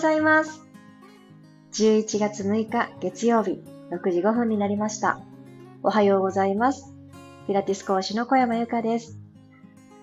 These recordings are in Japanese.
ざいます。11月6日月曜日6時5分になりました。おはようございます。ピラティス講師の小山由かです。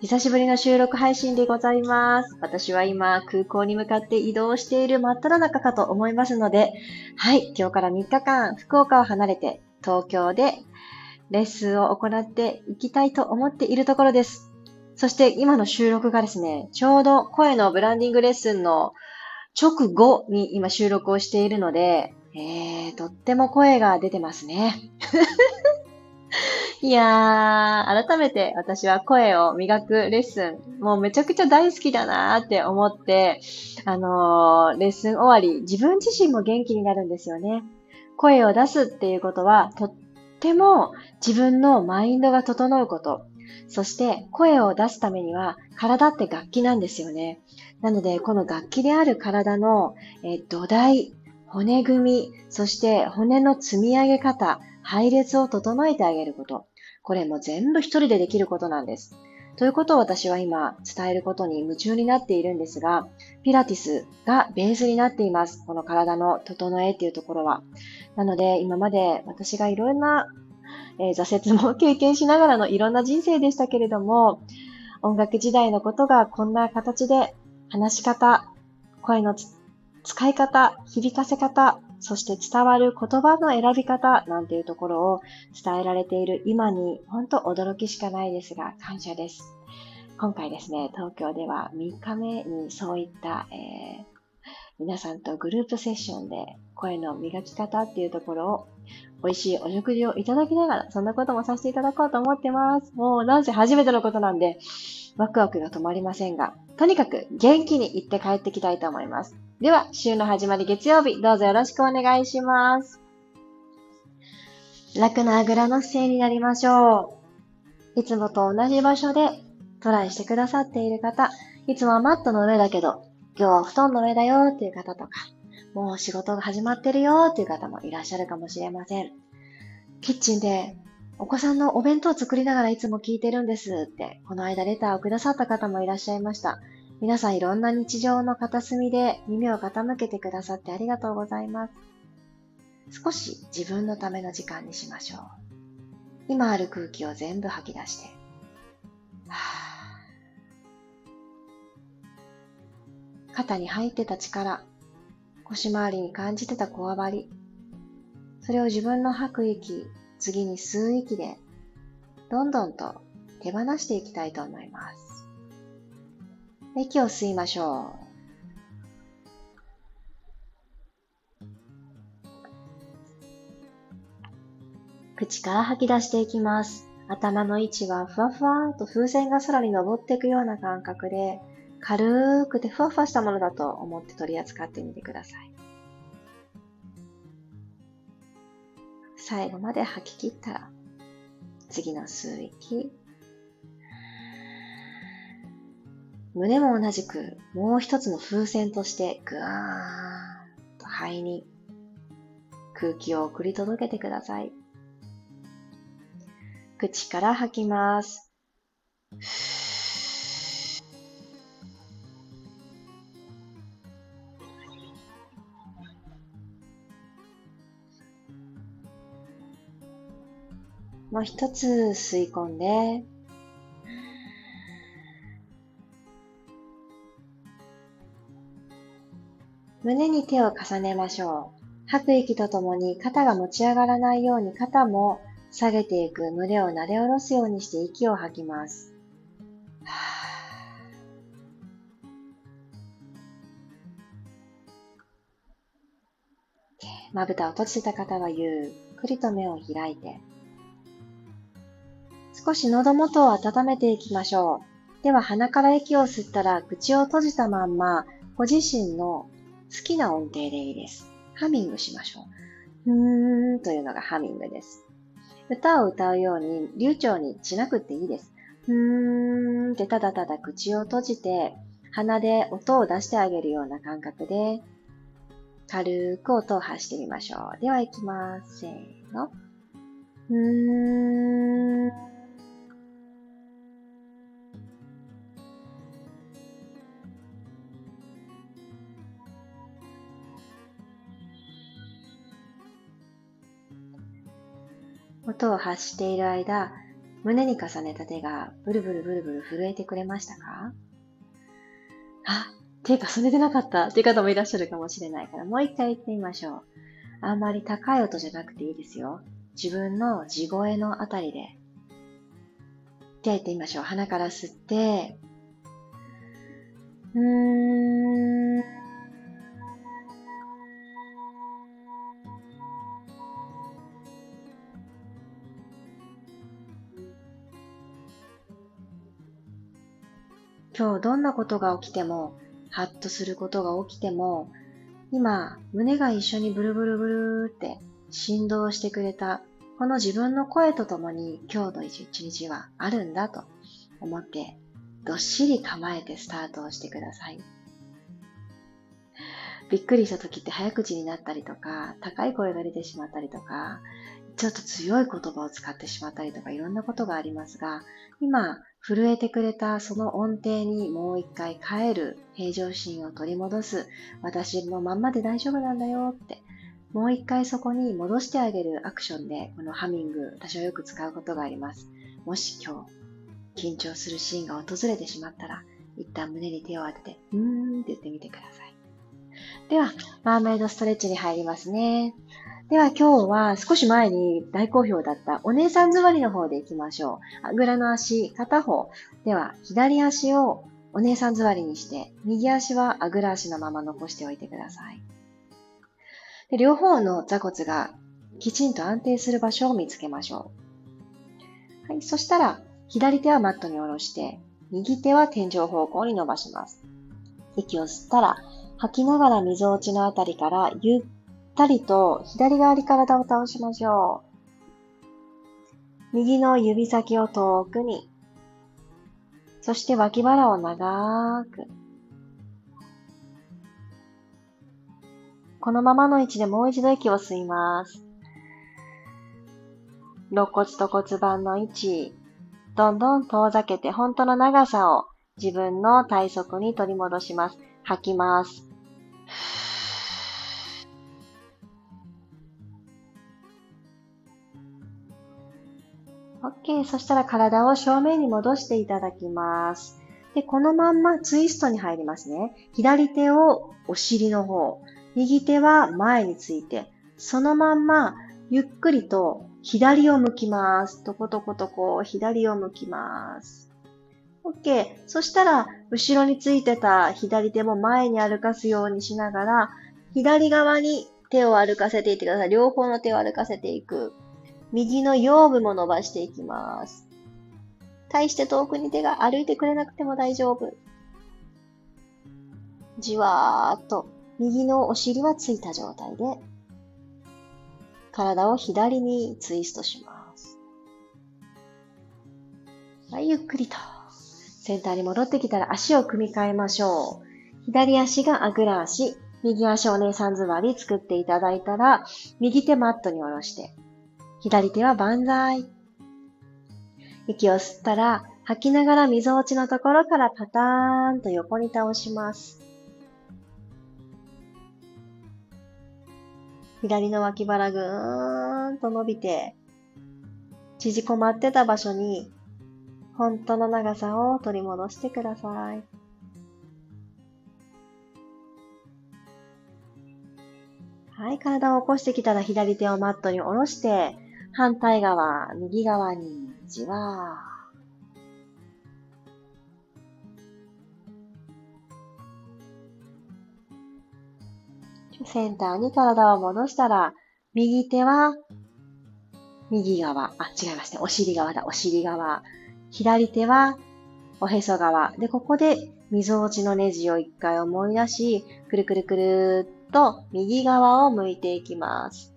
久しぶりの収録配信でございます。私は今空港に向かって移動している真っ只中かと思いますので、はい、今日から3日間福岡を離れて東京でレッスンを行っていきたいと思っているところです。そして今の収録がですね、ちょうど声のブランディングレッスンの直後に今収録をしているので、えー、とっても声が出てますね。いやー、改めて私は声を磨くレッスン、もうめちゃくちゃ大好きだなーって思って、あのー、レッスン終わり、自分自身も元気になるんですよね。声を出すっていうことは、とっても自分のマインドが整うこと。そして声を出すためには体って楽器なんですよね。なので、この楽器である体の、え土台、骨組み、そして骨の積み上げ方、配列を整えてあげること。これも全部一人でできることなんです。ということを私は今伝えることに夢中になっているんですが、ピラティスがベースになっています。この体の整えっていうところは。なので今まで私がいろんな、えー、挫折も経験しながらのいろんな人生でしたけれども、音楽時代のことがこんな形で話し方、声の使い方、響かせ方、そして伝わる言葉の選び方なんていうところを伝えられている今に本当驚きしかないですが感謝です。今回ですね、東京では3日目にそういった、えー、皆さんとグループセッションで声の磨き方っていうところを美味しいお食事をいただきながら、そんなこともさせていただこうと思ってます。もうなんせ初めてのことなんで、ワクワクが止まりませんが、とにかく元気に行って帰ってきたいと思います。では、週の始まり月曜日、どうぞよろしくお願いします。楽なあぐらの姿勢になりましょう。いつもと同じ場所でトライしてくださっている方、いつもはマットの上だけど、今日は布団の上だよっていう方とか、もう仕事が始まってるよっていう方もいらっしゃるかもしれません。キッチンでお子さんのお弁当を作りながらいつも聞いてるんですって、この間レターをくださった方もいらっしゃいました。皆さんいろんな日常の片隅で耳を傾けてくださってありがとうございます。少し自分のための時間にしましょう。今ある空気を全部吐き出して。肩に入ってた力、腰回りに感じてたこわばり、それを自分の吐く息、次に吸う息で、どんどんと手放していきたいと思います。息を吸いましょう。口から吐き出していきます。頭の位置はふわふわと風船が空に登っていくような感覚で、軽くてふわふわしたものだと思って取り扱ってみてください。最後まで吐き切ったら、次の吸う息、胸も同じくもう一つの風船としてぐわーんと肺に空気を送り届けてください。口から吐きます。もう一つ吸い込んで、胸に手を重ねましょう。吐く息とともに肩が持ち上がらないように肩も下げていく胸を撫で下ろすようにして息を吐きます。まぶたを閉じた方はゆっくりと目を開いて、少し喉元を温めていきましょう。では鼻から息を吸ったら口を閉じたまんま、ご自身の好きな音程でいいです。ハミングしましょう。うーんというのがハミングです。歌を歌うように流暢にしなくていいです。うーんってただただ口を閉じて鼻で音を出してあげるような感覚で軽く音を発してみましょう。では行きます。せーの。うーん。音を発している間、胸に重ねた手がブルブルブルブル震えてくれましたか？あ、手重ねてなかったっていう方もいらっしゃるかもしれないから、もう一回言ってみましょう。あんまり高い音じゃなくていいですよ。自分の地声のあたりで。じゃあ言ってみましょう。鼻から吸って、うーなことが起きても、ハッとすることが起きても、今、胸が一緒にブルブルブルって振動してくれた、この自分の声とともに今日の一日はあるんだと思って、どっしり構えてスタートをしてください。びっくりした時って早口になったりとか、高い声が出てしまったりとか、ちょっと強い言葉を使ってしまったりとかいろんなことがありますが、今、震えてくれたその音程にもう一回帰る、平常心を取り戻す、私のまんまで大丈夫なんだよって、もう一回そこに戻してあげるアクションで、このハミング、私はよく使うことがあります。もし今日、緊張するシーンが訪れてしまったら、一旦胸に手を当てて、うーんって言ってみてください。では、マーメイドストレッチに入りますね。では今日は少し前に大好評だったお姉さん座りの方で行きましょう。あぐらの足、片方。では左足をお姉さん座りにして、右足はあぐら足のまま残しておいてください。で両方の座骨がきちんと安定する場所を見つけましょう。はい、そしたら左手はマットに下ろして、右手は天井方向に伸ばします。息を吸ったら吐きながら溝落ちのあたりからゆっったりと左側に体を倒しましょう。右の指先を遠くに。そして脇腹を長く。このままの位置でもう一度息を吸います。肋骨と骨盤の位置、どんどん遠ざけて本当の長さを自分の体側に取り戻します。吐きます。OK。そしたら体を正面に戻していただきます。で、このまんまツイストに入りますね。左手をお尻の方、右手は前について、そのまんまゆっくりと左を向きます。とことことこ左を向きます。OK。そしたら、後ろについてた左手も前に歩かすようにしながら、左側に手を歩かせていってください。両方の手を歩かせていく。右の腰部も伸ばしていきます。対して遠くに手が歩いてくれなくても大丈夫。じわーっと右のお尻はついた状態で体を左にツイストします。はい、ゆっくりと。センターに戻ってきたら足を組み替えましょう。左足があぐら足、右足お姉さん座り作っていただいたら、右手マットに下ろして、左手は万歳。息を吸ったら、吐きながら溝落ちのところからパターンと横に倒します。左の脇腹ぐーんと伸びて、縮こまってた場所に、本当の長さを取り戻してください。はい、体を起こしてきたら左手をマットに下ろして、反対側、右側にじわセンターに体を戻したら、右手は右側、あ、違いますね。お尻側だ、お尻側。左手はおへそ側。で、ここで溝落ちのネジを一回思い出し、くるくるくるっと右側を向いていきます。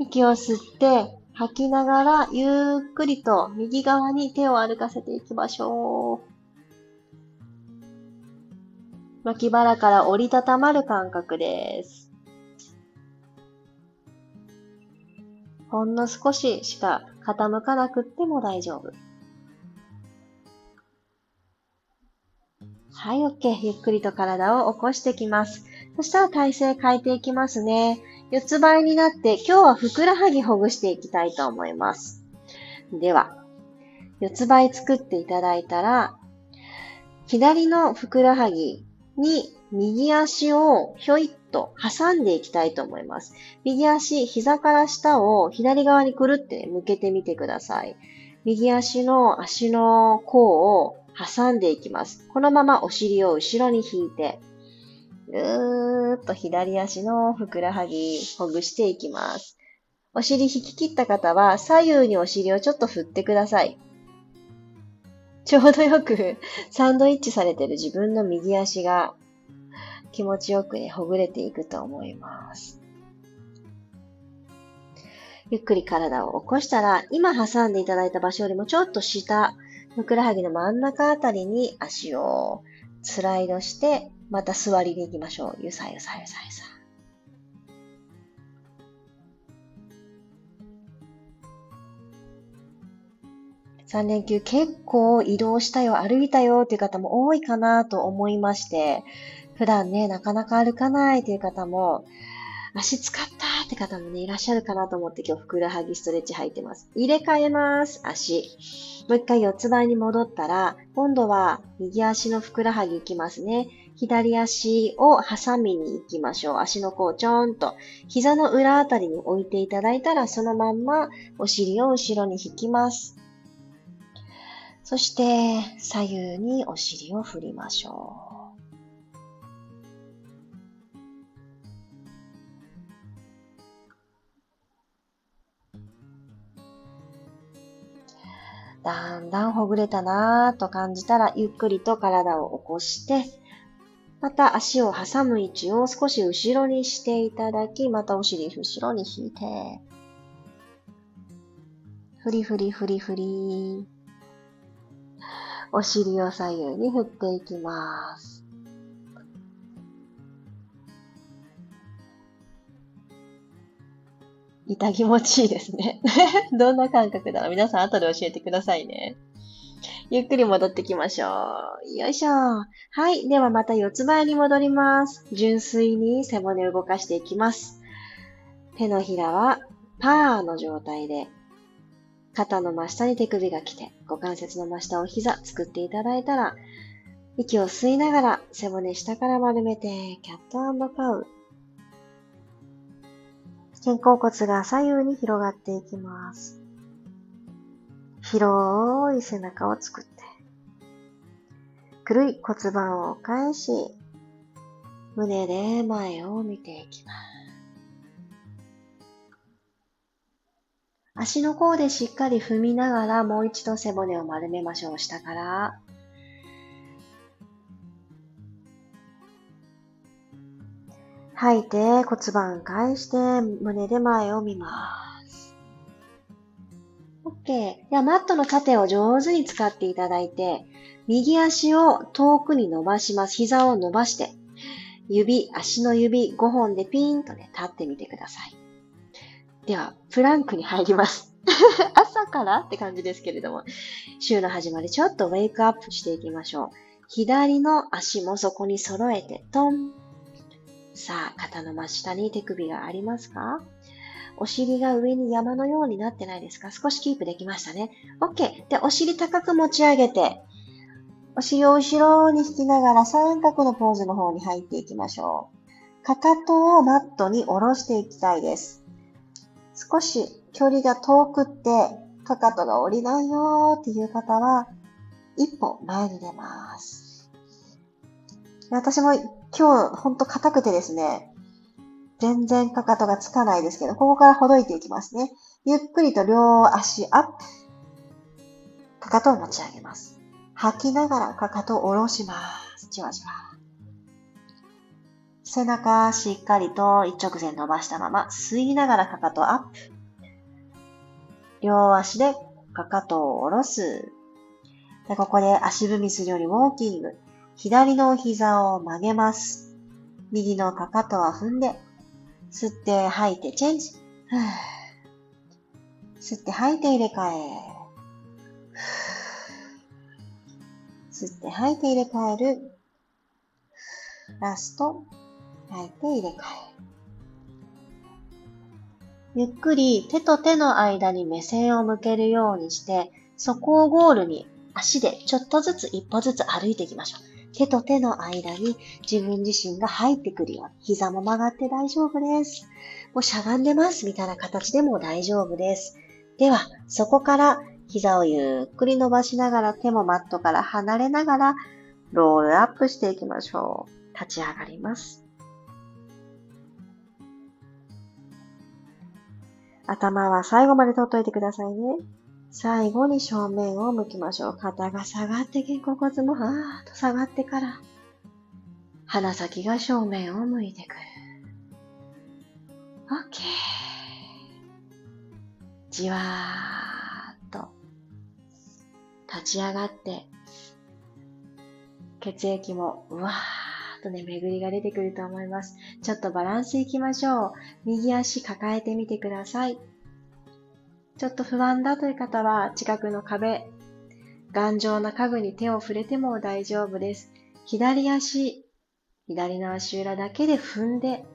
息を吸って、吐きながら、ゆっくりと右側に手を歩かせていきましょう。脇腹から折りたたまる感覚です。ほんの少ししか傾かなくっても大丈夫。はい、OK。ゆっくりと体を起こしてきます。そしたら体勢変えていきますね。四つ倍になって今日はふくらはぎほぐしていきたいと思います。では、四つ倍作っていただいたら、左のふくらはぎに右足をひょいっと挟んでいきたいと思います。右足、膝から下を左側にくるって向けてみてください。右足の足の甲を挟んでいきます。このままお尻を後ろに引いて、ぐーっと左足のふくらはぎほぐしていきます。お尻引き切った方は左右にお尻をちょっと振ってください。ちょうどよく サンドイッチされてる自分の右足が気持ちよくね、ほぐれていくと思います。ゆっくり体を起こしたら、今挟んでいただいた場所よりもちょっと下、ふくらはぎの真ん中あたりに足をスライドして、また座りに行きましょう。ゆさゆさゆさゆさ。3連休結構移動したよ、歩いたよっていう方も多いかなと思いまして、普段ね、なかなか歩かないという方も、足使ったって方もね、いらっしゃるかなと思って今日ふくらはぎストレッチ入ってます。入れ替えます。足。もう一回四つ倍に戻ったら、今度は右足のふくらはぎ行きますね。左足を挟みに行きましょう。足の甲をちょんと。膝の裏あたりに置いていただいたら、そのまんまお尻を後ろに引きます。そして、左右にお尻を振りましょう。だんだんほぐれたなぁと感じたら、ゆっくりと体を起こして、また足を挟む位置を少し後ろにしていただき、またお尻後ろに引いて、ふりふりふりふり。お尻を左右に振っていきます。痛気持ちいいですね。どんな感覚だろう皆さん後で教えてくださいね。ゆっくり戻ってきましょう。よいしょ。はい。ではまた四つ前に戻ります。純粋に背骨を動かしていきます。手のひらはパーの状態で肩の真下に手首が来て、股関節の真下を膝作っていただいたら、息を吸いながら背骨下から丸めて、キャットカウ。肩甲骨が左右に広がっていきます。広い背中を作って、くるい骨盤を返し、胸で前を見ていきます。足の甲でしっかり踏みながらもう一度背骨を丸めましょう。下から。吐いて骨盤返して胸で前を見ます。OK。ではマットの縦を上手に使っていただいて、右足を遠くに伸ばします。膝を伸ばして、指、足の指5本でピーンとね、立ってみてください。では、プランクに入ります。朝からって感じですけれども、週の始まりちょっとウェイクアップしていきましょう。左の足もそこに揃えて、トン。さあ、肩の真下に手首がありますか？お尻が上に山のようになってないですか？少しキープできましたね。OK。で、お尻高く持ち上げて、お尻を後ろに引きながら三角のポーズの方に入っていきましょう。かかとをマットに下ろしていきたいです。少し距離が遠くって、かかとが降りないよーっていう方は、一歩前に出ます。私も今日ほんと硬くてですね、全然かかとがつかないですけど、ここからほどいていきますね。ゆっくりと両足アップ。かかとを持ち上げます。吐きながらかかとを下ろします。じわじわ。背中しっかりと一直線伸ばしたまま吸いながらかかとアップ。両足でかかとを下ろす。でここで足踏みするよりウォーキング。左の膝を曲げます。右のかかとは踏んで、吸って吐いてチェンジ。吸って吐いて入れ替え。吸って吐いて入れ替える。ラスト。吐いて入れ替え。ゆっくり手と手の間に目線を向けるようにして、そこをゴールに足でちょっとずつ一歩ずつ歩いていきましょう。手と手の間に自分自身が入ってくるように、膝も曲がって大丈夫です。もうしゃがんでますみたいな形でも大丈夫です。では、そこから膝をゆっくり伸ばしながら手もマットから離れながらロールアップしていきましょう。立ち上がります。頭は最後まで取っといてくださいね。最後に正面を向きましょう。肩が下がって肩甲骨もはーっと下がってから、鼻先が正面を向いてくる。OK。じわーっと立ち上がって、血液もうわーっとね、巡りが出てくると思います。ちょっとバランスいきましょう。右足抱えてみてください。ちょっと不安だという方は、近くの壁、頑丈な家具に手を触れても大丈夫です。左足、左の足裏だけで踏んで、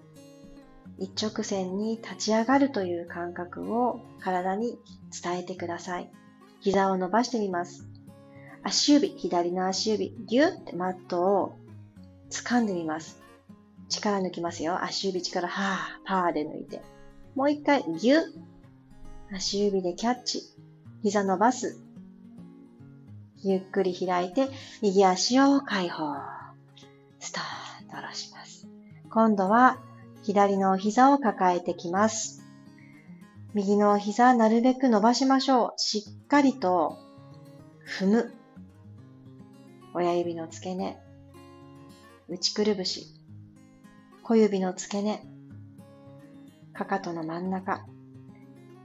一直線に立ち上がるという感覚を体に伝えてください。膝を伸ばしてみます。足指、左の足指、ぎゅってマットを掴んでみます。力抜きますよ。足指力、はぁ、パーで抜いて。もう一回、ぎゅっ。足指でキャッチ。膝伸ばす。ゆっくり開いて、右足を解放。スタート下ろします。今度は、左の膝を抱えてきます。右の膝、なるべく伸ばしましょう。しっかりと踏む。親指の付け根、内くるぶし、小指の付け根、かかとの真ん中。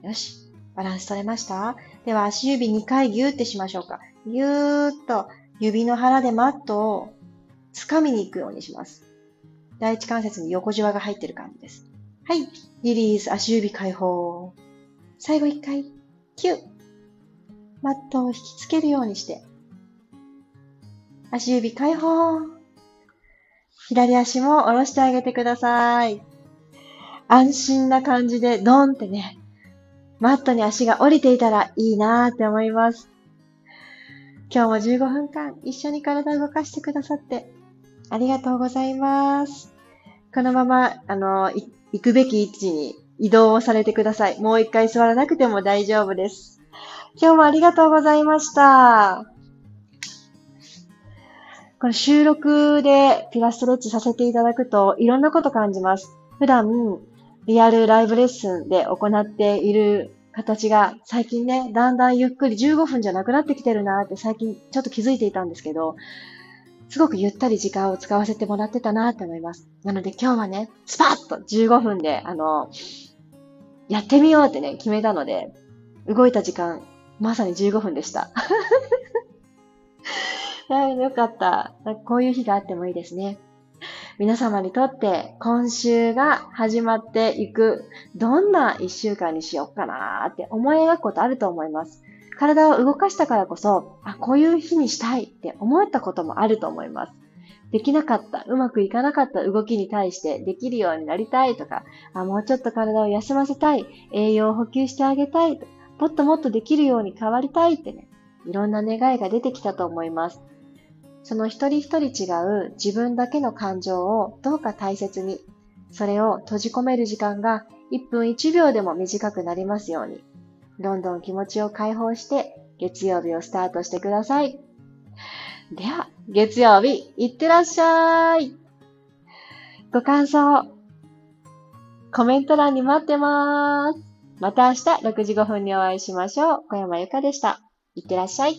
よし。バランス取れました？では足指2回ギューってしましょうか。ギューッと指の腹でマットを掴みに行くようにします。第一関節に横じわが入ってる感じです。はい。リリース、足指解放。最後1回、キュッ。マットを引きつけるようにして、足指解放。左足も下ろしてあげてください。安心な感じでドンってね、マットに足が降りていたらいいなーって思います。今日も15分間一緒に体を動かしてくださってありがとうございます。このまま、あの、行くべき位置に移動をされてください。もう一回座らなくても大丈夫です。今日もありがとうございました。この収録でピラストレッチさせていただくといろんなこと感じます。普段、リアルライブレッスンで行っている形が最近ね、だんだんゆっくり15分じゃなくなってきてるなって最近ちょっと気づいていたんですけど、すごくゆったり時間を使わせてもらってたなって思います。なので今日はね、スパッと15分で、あの、やってみようってね、決めたので、動いた時間、まさに15分でした。はいよかった。こういう日があってもいいですね。皆様にとって今週が始まっていく、どんな一週間にしようかなって思い描くことあると思います。体を動かしたからこそ、あ、こういう日にしたいって思ったこともあると思います。できなかった、うまくいかなかった動きに対してできるようになりたいとか、あもうちょっと体を休ませたい、栄養を補給してあげたいもっともっとできるように変わりたいってね、いろんな願いが出てきたと思います。その一人一人違う自分だけの感情をどうか大切に、それを閉じ込める時間が1分1秒でも短くなりますように、どんどん気持ちを解放して月曜日をスタートしてください。では、月曜日、いってらっしゃい。ご感想、コメント欄に待ってまーす。また明日6時5分にお会いしましょう。小山由かでした。いってらっしゃい。